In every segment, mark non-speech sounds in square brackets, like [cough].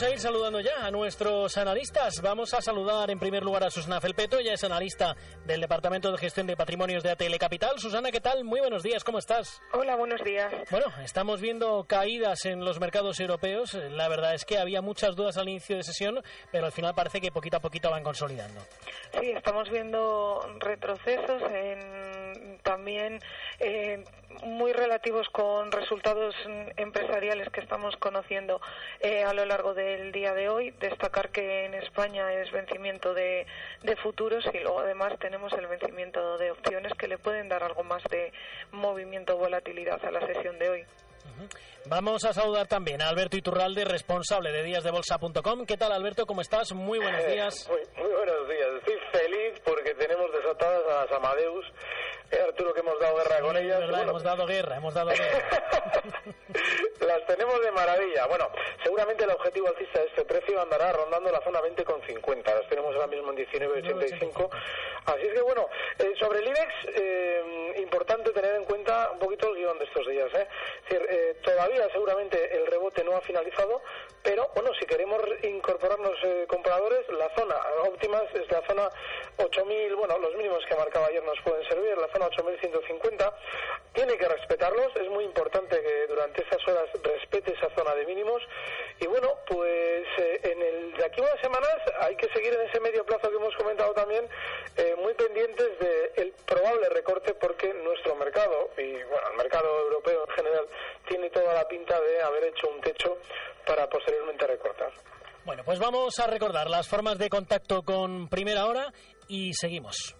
Vamos a ir saludando ya a nuestros analistas. Vamos a saludar en primer lugar a Susana Felpeto, ella es analista del Departamento de Gestión de Patrimonios de ATL Capital. Susana, ¿qué tal? Muy buenos días, ¿cómo estás? Hola, buenos días. Bueno, estamos viendo caídas en los mercados europeos. La verdad es que había muchas dudas al inicio de sesión, pero al final parece que poquito a poquito van consolidando. Sí, estamos viendo retrocesos en, también eh, muy relativos con resultados empresariales que estamos conociendo eh, a lo largo del día de hoy. Destacar que en España es vencimiento de, de futuros y luego además tenemos el vencimiento de opciones que le pueden dar algo más de movimiento o volatilidad a la sesión de hoy. Vamos a saludar también a Alberto Iturralde, responsable de díasdebolsa.com. ¿Qué tal, Alberto? ¿Cómo estás? Muy buenos días. Muy, muy buenos días. Estoy feliz porque tenemos desatadas a las Amadeus. Eh, Arturo, que hemos dado guerra con ellas. verdad, Bueno, hemos dado guerra, hemos dado guerra. [laughs] las tenemos de maravilla. Bueno, seguramente el objetivo alcista de este precio andará rondando la zona 20,50. Las tenemos ahora mismo en 19,85. Así es que, bueno, eh, sobre el IBEX, eh, importante tener en cuenta un poquito el guion de estos días. ¿eh? Es decir, eh, todavía seguramente el rebote no ha finalizado, pero, bueno, si queremos incorporarnos eh, compradores, la zona óptima es la zona 8.000, bueno, los mínimos que marcaba ayer nos pueden servir, la zona 8.150. Tiene que respetarlos, es muy importante que durante estas horas respete esa zona de mínimos. Y bueno, pues eh, en el de aquí unas semanas hay que seguir en ese medio plazo que hemos comentado también, eh, muy pendientes del probable recorte porque nuestro mercado, y bueno, el mercado europeo en general, tiene toda la pinta de haber hecho un techo para posteriormente recortar. Bueno, pues vamos a recordar las formas de contacto con Primera Hora y seguimos.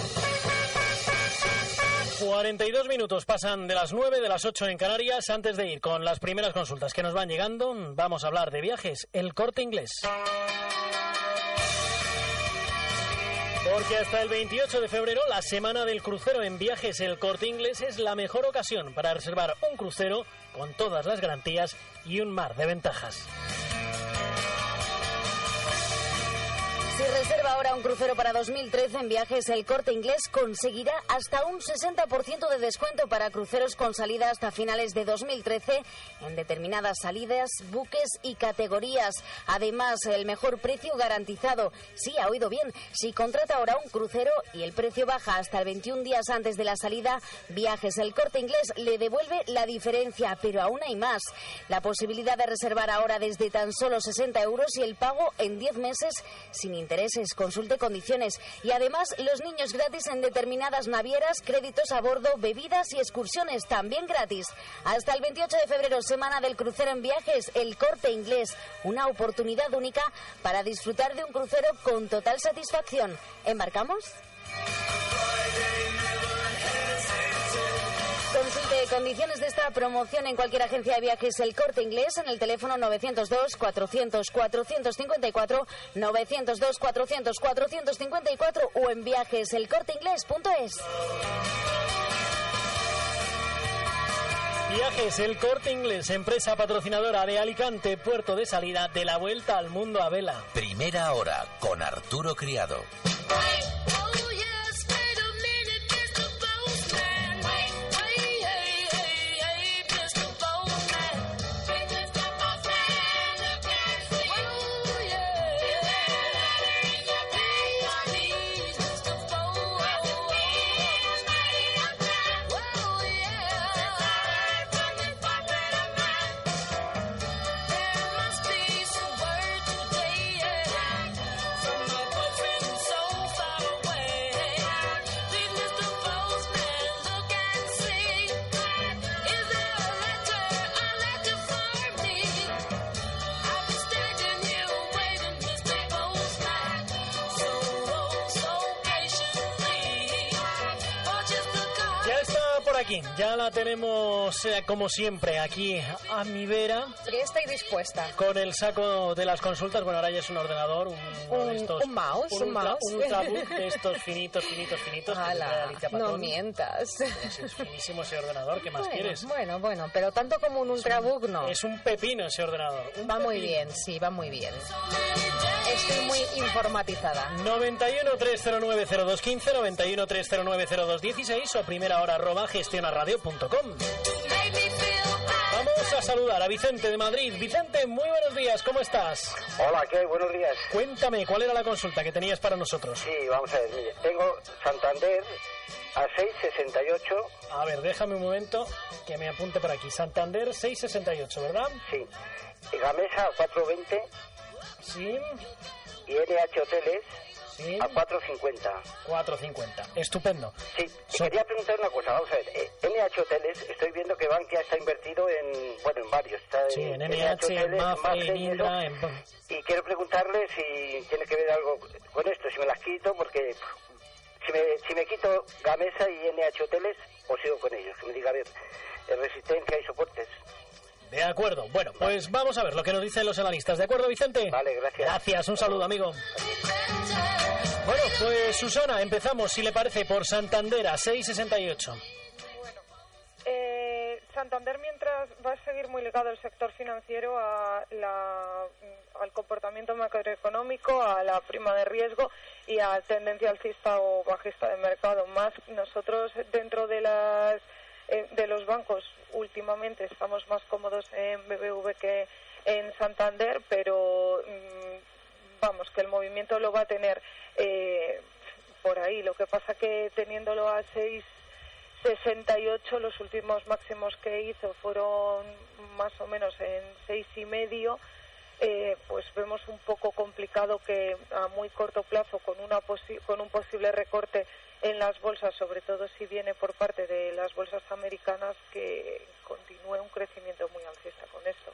42 minutos pasan de las 9 de las 8 en Canarias. Antes de ir con las primeras consultas que nos van llegando, vamos a hablar de viajes. El corte inglés. Porque hasta el 28 de febrero, la semana del crucero en viajes El Corte Inglés es la mejor ocasión para reservar un crucero con todas las garantías y un mar de ventajas. Si reserva ahora un crucero para 2013 en viajes, el corte inglés conseguirá hasta un 60% de descuento para cruceros con salida hasta finales de 2013 en determinadas salidas, buques y categorías. Además, el mejor precio garantizado. Sí, ha oído bien. Si contrata ahora un crucero y el precio baja hasta el 21 días antes de la salida, viajes, el corte inglés le devuelve la diferencia. Pero aún hay más. La posibilidad de reservar ahora desde tan solo 60 euros y el pago en 10 meses sin intereses. Consulte condiciones. Y además, los niños gratis en determinadas navieras, créditos a bordo, bebidas y excursiones también gratis. Hasta el 28 de febrero, semana del crucero en viajes, el corte inglés. Una oportunidad única para disfrutar de un crucero con total satisfacción. ¿Embarcamos? Consulte condiciones de esta promoción en cualquier agencia de viajes El Corte Inglés en el teléfono 902 400 454 902 400 454 o en viajeselcorteinglés.es. Viajes El Corte Inglés, empresa patrocinadora de Alicante, puerto de salida de la vuelta al mundo a vela. Primera hora con Arturo Criado. Aquí, ya la tenemos eh, como siempre aquí a mi vera. Presta y dispuesta. Con el saco de las consultas, bueno, ahora ya es un ordenador, un, Un- de estos, un mouse, un, un ultra- mouse. un ultrabook [laughs] de estos finitos, finitos, finitos. Ala, no mientas. Pues es finísimo ese ordenador, ¿qué más bueno, quieres? bueno, bueno, pero tanto como un ultrabook no. Es un pepino ese ordenador. Va muy bien, sí, va muy bien. Estoy muy informatizada. 91 309 0215, 91 309 0216 o primera hora arroba gestionaradio.com. Vamos a saludar a Vicente de Madrid. Vicente, muy buenos días, ¿cómo estás? Hola, ¿qué hay? Buenos días. Cuéntame, ¿cuál era la consulta que tenías para nosotros? Sí, vamos a ver, mire, tengo Santander a 668, A ver, déjame un momento que me apunte por aquí. Santander 668, ¿verdad? sí, y Gamesa a 420 Sí, y NH Hoteles sí, a 450. 450. Estupendo. Sí, So- quería preguntar una cosa, vamos a ver, eh, NH Hoteles, estoy viendo que Bankia está invertido en, bueno, en varios. Está Sí, en NH, en Hoteles, Mafre, en. Indra, en... Y quiero preguntarle si tiene que ver algo con esto, si me las quito, porque si me, si me quito Gamesa y NH Hoteles, o sigo con ellos. Que me diga, a ver, eh, resistencia y soportes. De acuerdo. Bueno, pues vamos a ver lo que nos dicen los analistas. ¿De acuerdo, Vicente? Vale, gracias. Gracias, un saludo, amigo. Bueno, pues Susana, empezamos, si le parece, por Santander a 668. Eh, Santander, mientras va a seguir muy ligado el sector financiero a la- al comportamiento macroeconómico, a la prima de riesgo y a tendencia alcista o bajista de mercado. Más nosotros dentro de las de los bancos últimamente estamos más cómodos en BBV que en Santander, pero mm, vamos que el movimiento lo va a tener eh, por ahí. Lo que pasa que teniéndolo a seis 68 los últimos máximos que hizo fueron más o menos en seis y medio eh, pues vemos un poco complicado que a muy corto plazo con una posi- con un posible recorte en las bolsas sobre todo si viene por parte de las bolsas americanas que continúe un crecimiento muy alcista con esto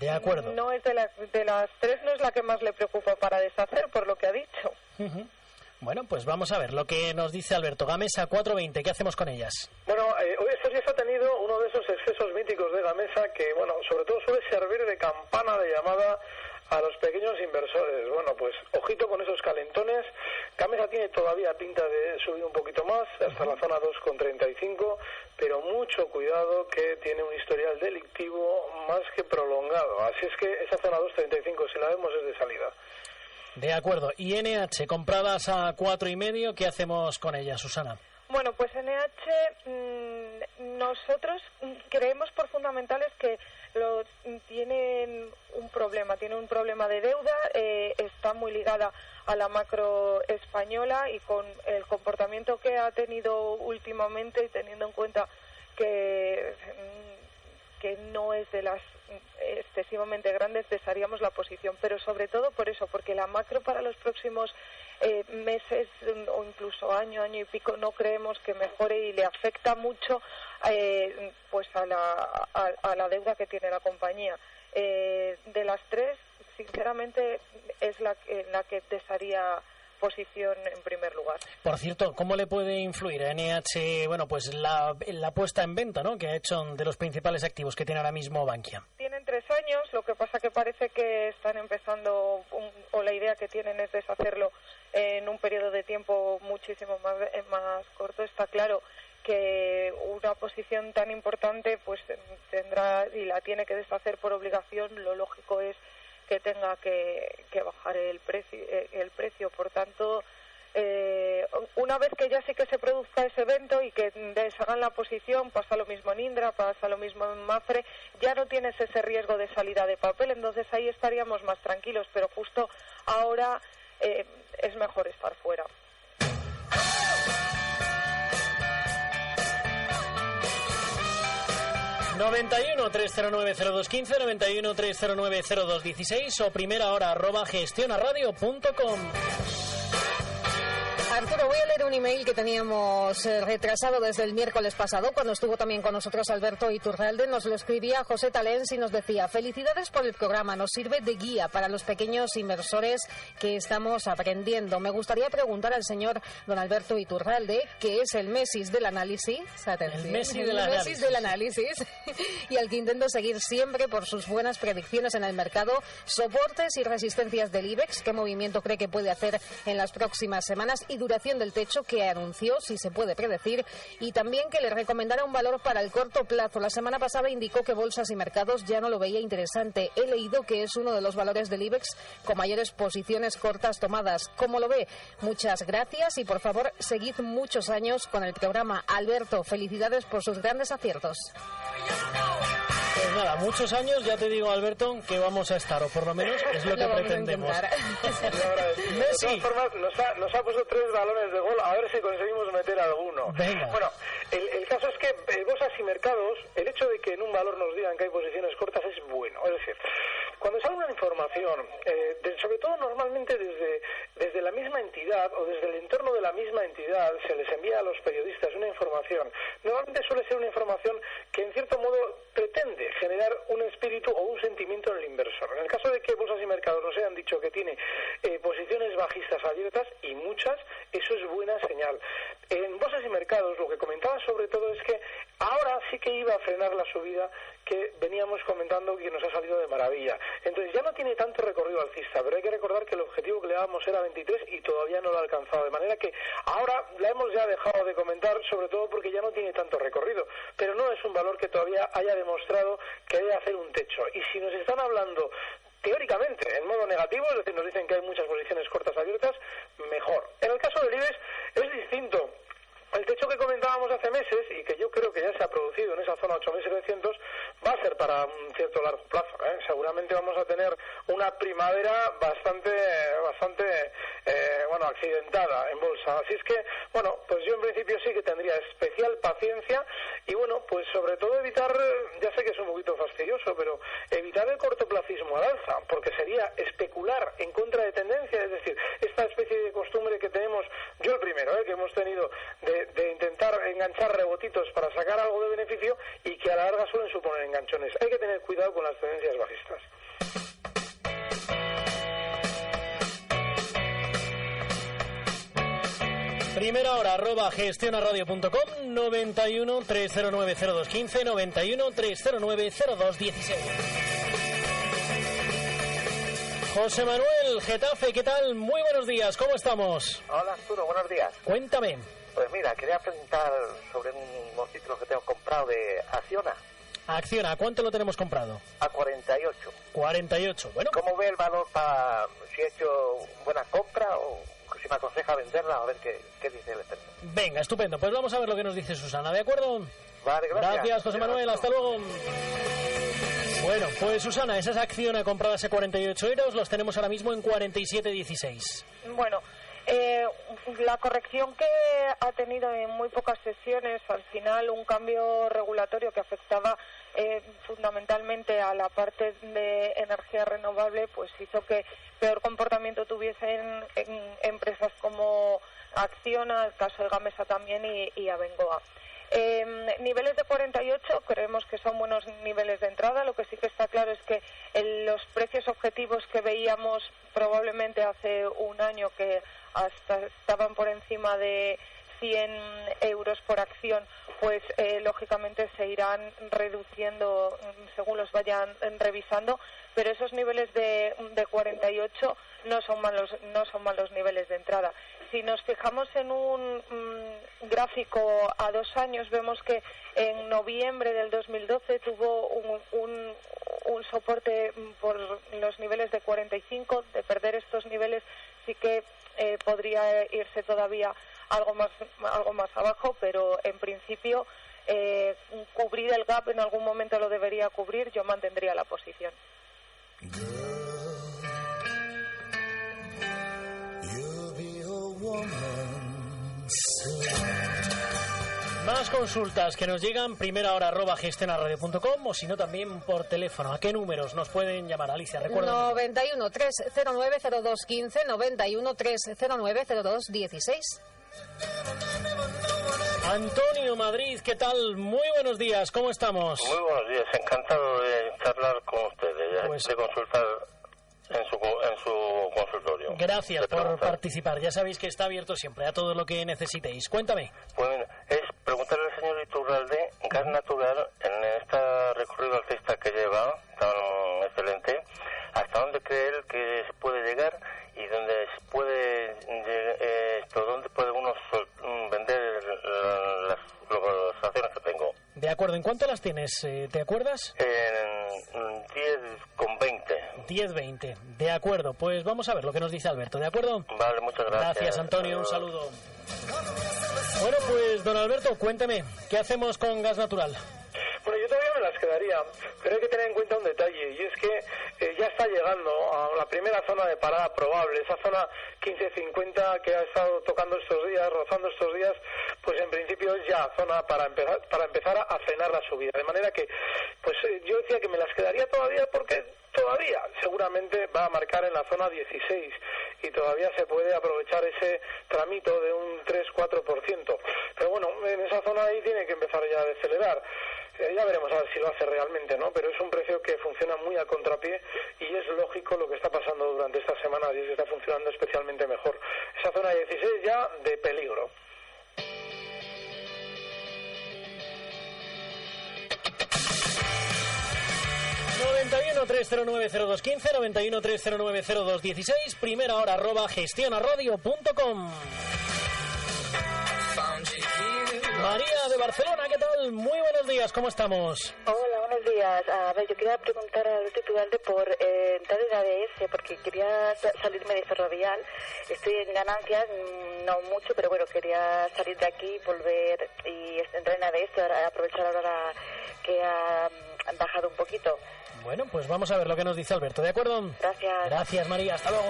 De acuerdo. no es de, las de las tres no es la que más le preocupa para deshacer por lo que ha dicho. Bueno, pues vamos a ver lo que nos dice Alberto Gamesa 420. ¿Qué hacemos con ellas? Bueno, eh, hoy estos días ha tenido uno de esos excesos míticos de Gamesa que, bueno, sobre todo suele servir de campana de llamada a los pequeños inversores. Bueno, pues ojito con esos calentones. Gamesa tiene todavía pinta de subir un poquito más, hasta la zona 2,35, pero mucho cuidado que tiene un historial delictivo más que prolongado. Así es que esa zona 2,35, si la vemos, es de salida. De acuerdo. Y NH, compradas a cuatro y medio, ¿qué hacemos con ellas, Susana? Bueno, pues NH, mm, nosotros mm, creemos por fundamentales que lo, tienen un problema, tiene un problema de deuda, eh, está muy ligada a la macro española y con el comportamiento que ha tenido últimamente y teniendo en cuenta que, mm, que no es de las excesivamente grandes, desharíamos la posición, pero sobre todo por eso, porque la macro para los próximos eh, meses mm, o incluso año, año y pico no creemos que mejore y le afecta mucho eh, pues a la, a, la deuda que tiene la compañía. Eh, de las tres, sinceramente, es la, que- la que desharía posición en primer lugar. Por cierto, ¿cómo le puede influir a NH, bueno, pues la, la puesta en venta, ¿no? Que ha hecho de los principales activos que tiene ahora mismo Bankia. Tienen tres años, lo que pasa que parece que están empezando, un- o la idea que tienen es deshacerlo en un periodo de tiempo muchísimo más, eh, más corto. Está claro que una posición tan importante pues tendrá y la tiene que deshacer por obligación. Lo lógico es que tenga que, que bajar el precio, eh, el precio. Por tanto, eh, una vez que ya sí que se produzca ese evento y que deshagan la posición, pasa lo mismo en Indra, pasa lo mismo en Mafre, ya no tienes ese riesgo de salida de papel, entonces ahí estaríamos más tranquilos, pero justo ahora eh, es mejor estar fuera. 91 309 0215, 91 309 0216 o primera hora arroba gestionaradio.com. Arturo, voy a leer un email que teníamos eh, retrasado desde el miércoles pasado, cuando estuvo también con nosotros Alberto Iturralde. Nos lo escribía José Talens y nos decía, felicidades por el programa, nos sirve de guía para los pequeños inversores que estamos aprendiendo. Me gustaría preguntar al señor don Alberto Iturralde, que es el Messi del análisis, el Messi, del, análisis. del análisis, [laughs] y al que intento seguir siempre por sus buenas predicciones en el mercado, soportes y resistencias del IBEX, qué movimiento cree que puede hacer en las próximas semanas y duración del techo que anunció, si se puede predecir, y también que le recomendara un valor para el corto plazo. La semana pasada indicó que bolsas y mercados ya no lo veía interesante. He leído que es uno de los valores del IBEX con mayores posiciones cortas tomadas. ¿Cómo lo ve? Muchas gracias y por favor seguid muchos años con el programa. Alberto, felicidades por sus grandes aciertos. Pues nada, muchos años, ya te digo, Alberto, que vamos a estar, o por lo menos es lo [laughs] que pretendemos. [laughs] [laughs] de todas formas, nos ha, nos ha, puesto tres balones de gol, a ver si conseguimos meter alguno. Bueno, el, el, caso es que eh, bolsas y mercados, el hecho de que en un valor nos digan que hay posiciones cortas es bueno. Es decir, cuando sale una información, eh, sobre todo normalmente desde, desde la misma entidad o desde el entorno de la misma entidad, se les envía a los periodistas una información. Normalmente suele ser una información que en cierto modo pretende generar un espíritu o un sentimiento en el inversor. En el caso de que bolsas y mercados nos hayan dicho que tiene eh, posiciones bajistas abiertas y muchas, eso es buena señal. En bolsas y mercados lo que comentaba sobre todo es que ahora sí que iba a frenar la subida que veníamos comentando que nos ha salido de maravilla. Entonces ya no tiene tanto recorrido alcista, pero hay que recordar que el objetivo que le dábamos era 23 y todavía no lo ha alcanzado. De manera que ahora la hemos ya dejado de comentar, sobre todo porque ya no tiene tanto recorrido. Pero no es un valor que todavía haya demostrado que debe hacer un techo. Y si nos están hablando teóricamente en modo negativo, es decir, nos dicen que hay muchas posiciones cortas abiertas, mejor. En el caso del IBEX es distinto el techo que comentábamos hace meses y que yo creo que ya se ha producido en esa zona 8.700 va a ser para un cierto largo plazo. ¿eh? Seguramente vamos a tener una primavera bastante, bastante eh, bueno, accidentada en bolsa. Así es que, bueno, pues yo en principio sí que tendría especial paciencia y bueno, pues sobre todo evitar, ya sé que es un poquito fastidioso, pero evitar el cortoplacismo al alza, porque sería especular en contra de tendencia, es decir, esta especie de costumbre que tenemos, yo el primero, ¿eh? que hemos tenido de de, intentar enganchar rebotitos para sacar algo de beneficio y que a la larga suelen suponer enganchones. Hay que tener cuidado con las tendencias bajistas. Primera hora, arroba gestionaradio.com, 91 309 0215, 91 309 0216. José Manuel Getafe, ¿qué tal? Muy buenos días, ¿cómo estamos? Hola Arturo, buenos días. Cuéntame. Pues mira, quería preguntar sobre unos títulos que tengo comprado de Acciona. Acciona, ¿cuánto lo tenemos comprado? A 48. 48, bueno. ¿Cómo ve el valor para si he hecho buena compra o si me aconseja venderla? A ver qué, dice el experto. Venga, estupendo. Pues vamos a ver lo que nos dice Susana, ¿de acuerdo? Vale, gracias. Gracias, José Manuel. Hasta luego. Bueno, pues Susana, esas acciones compradas a 48 euros los tenemos ahora mismo en 47,16. Bueno, eh, la corrección que ha tenido en muy pocas sesiones, al final un cambio regulatorio que afectaba eh, fundamentalmente a la parte de energía renovable, pues hizo que peor comportamiento tuviesen en empresas como Acciona, el caso de Gamesa también y, y Abengoa. Eh, niveles de 48 creemos que son buenos niveles de entrada. Lo que sí que está claro es que los precios objetivos que veíamos probablemente hace un año que hasta estaban por encima de 100 euros por acción, pues eh, lógicamente se irán reduciendo mm, según los vayan revisando, pero esos niveles de, de 48 no son malos no son malos niveles de entrada. Si nos fijamos en un mm, gráfico a dos años, vemos que en noviembre del 2012 tuvo un, un, un soporte por los niveles de 45. De perder estos niveles sí que eh, podría irse todavía algo más, algo más abajo, pero en principio eh, cubrir el gap en algún momento lo debería cubrir, yo mantendría la posición. Más consultas que nos llegan, primera hora arroba gestionarradio.com o si no también por teléfono. ¿A qué números nos pueden llamar, Alicia? Recuerda. 91 309 0215, 91 309 0216. Antonio Madrid, ¿qué tal? Muy buenos días, ¿cómo estamos? Muy buenos días, encantado de charlar con ustedes, Pues- de consultar en su, co- en su consultorio. Gracias por participar. Ya sabéis que está abierto siempre a todo lo que necesitéis. Cuéntame. Pues mira, es preguntarle al señor Iturralde, gas natural, en este recorrido alcista que lleva, tan excelente, hasta dónde cree él que se puede llegar y dónde se puede eh, esto, dónde puede uno mm, vender las, las acciones que tengo. De acuerdo, ¿en cuánto las tienes? Eh, ¿Te acuerdas? En mm, 10 con 20. 10-20. De acuerdo, pues vamos a ver lo que nos dice Alberto, ¿de acuerdo? Vale, muchas gracias. Gracias, Antonio, un saludo. Bueno, pues don Alberto, cuénteme, ¿qué hacemos con gas natural? Quedaría, pero hay que tener en cuenta un detalle, y es que eh, ya está llegando a la primera zona de parada probable, esa zona 1550 que ha estado tocando estos días, rozando estos días, pues en principio es ya zona para empezar, para empezar a frenar la subida. De manera que, pues eh, yo decía que me las quedaría todavía porque todavía seguramente va a marcar en la zona 16 y todavía se puede aprovechar ese tramito de un 3-4%. Pero bueno, en esa zona ahí tiene que empezar ya a decelerar. Eh, ya veremos a ver si lo hace realmente, ¿no? Pero es un precio que funciona muy a contrapié y es lógico lo que está pasando durante esta semana y es que está funcionando especialmente mejor. Esa zona 16 ya de peligro. ...91 309 0215, 91 309 0216, primera hora arroba gestionaradio.com. María de Barcelona, ¿qué tal? Muy buenos días, ¿cómo estamos? Hola, buenos días. A ver, yo quería preguntar al titulante por eh, entrar en ADS, porque quería sa- salirme de ferrovial. Estoy en ganancias, mm, no mucho, pero bueno, quería salir de aquí, volver y entrar en ADS, aprovechar ahora que ha mm, bajado un poquito. Bueno, pues vamos a ver lo que nos dice Alberto, ¿de acuerdo? Gracias. Gracias, María, hasta luego.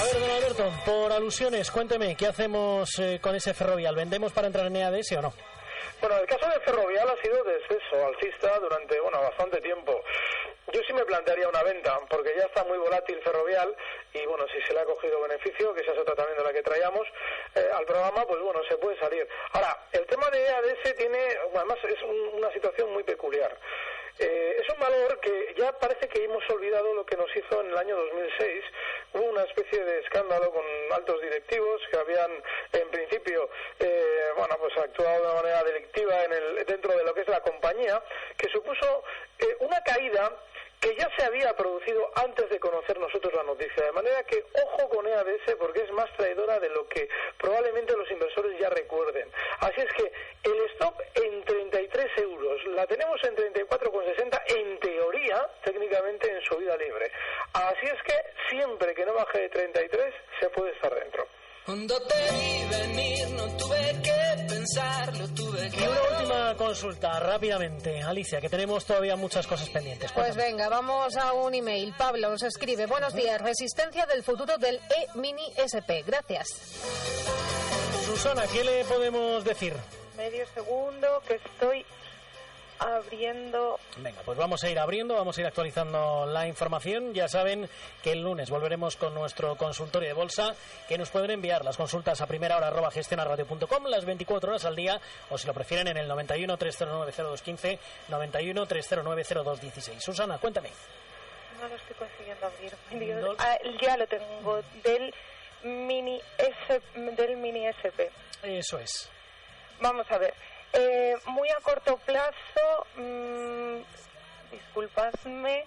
A ver, don Alberto, por alusiones, cuénteme, ¿qué hacemos eh, con ese ferrovial? ¿Vendemos para entrar en EADS o no? Bueno, el caso de Ferrovial ha sido descenso alcista durante, bueno, bastante tiempo. Yo sí me plantearía una venta, porque ya está muy volátil Ferrovial y, bueno, si se le ha cogido beneficio, que esa es otra también de la que traíamos eh, al programa, pues bueno, se puede salir. Ahora, el tema de EADS tiene, además, es un- una situación muy peculiar. Eh, es un valor que ya parece que hemos olvidado lo que nos hizo en el año 2006. Hubo una especie de escándalo con altos directivos que habían, en principio, eh, bueno, pues actuado de manera delictiva en el, dentro de lo que es la compañía, que supuso eh, una caída que ya se había producido antes de conocer nosotros la noticia. De manera que ojo con EADS porque es más traidora de lo que probablemente los inversores ya recuerden. Así es que el stop en 33 euros, la tenemos en 34,60 en teoría, técnicamente en subida libre. Así es que siempre que no baje de 33 se puede estar dentro. Cuando te vi venir no tuve que pensarlo, tuve Y una última consulta, rápidamente. Alicia, que tenemos todavía muchas cosas pendientes. Pues venga, vamos a un email. Pablo nos escribe, buenos días, resistencia del futuro del E-Mini SP. Gracias. Susana, ¿qué le podemos decir? Medio segundo que estoy abriendo. Venga, pues vamos a ir abriendo, vamos a ir actualizando la información. Ya saben que el lunes volveremos con nuestro consultorio de bolsa, que nos pueden enviar las consultas a primera hora arroba gestionarradio.com las 24 horas al día, o si lo prefieren en el 91 309 0215, 91 309 0216. Susana, cuéntame. No lo estoy consiguiendo abrir. No- Ah, ya lo tengo del mini S, del mini SP. Eso es. Vamos a ver. Eh, muy a corto plazo, mm, disculpadme,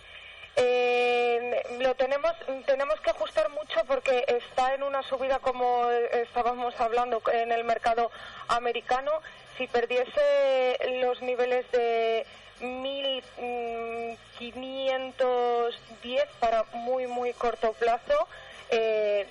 eh, lo tenemos tenemos que ajustar mucho porque está en una subida como estábamos hablando en el mercado americano. Si perdiese los niveles de 1510 para muy muy corto plazo, eh,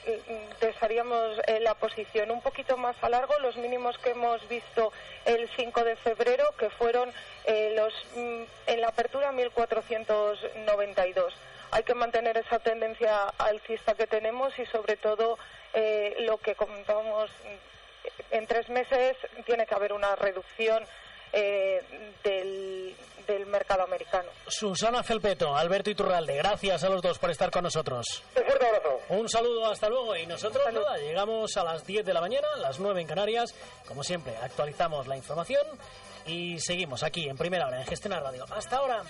dejaríamos eh, la posición un poquito más a largo, los mínimos que hemos visto el 5 de febrero, que fueron eh, los mm, en la apertura 1492. Hay que mantener esa tendencia alcista que tenemos y sobre todo eh, lo que comentábamos mm, en tres meses tiene que haber una reducción eh, del, del mercado americano. Susana Felpeto, Alberto Iturralde, gracias a los dos por estar con nosotros. Un fuerte abrazo. Un saludo, hasta luego. Y nosotros, nada, llegamos a las 10 de la mañana, las 9 en Canarias. Como siempre, actualizamos la información y seguimos aquí en primera hora en Gestiona Radio. Hasta ahora.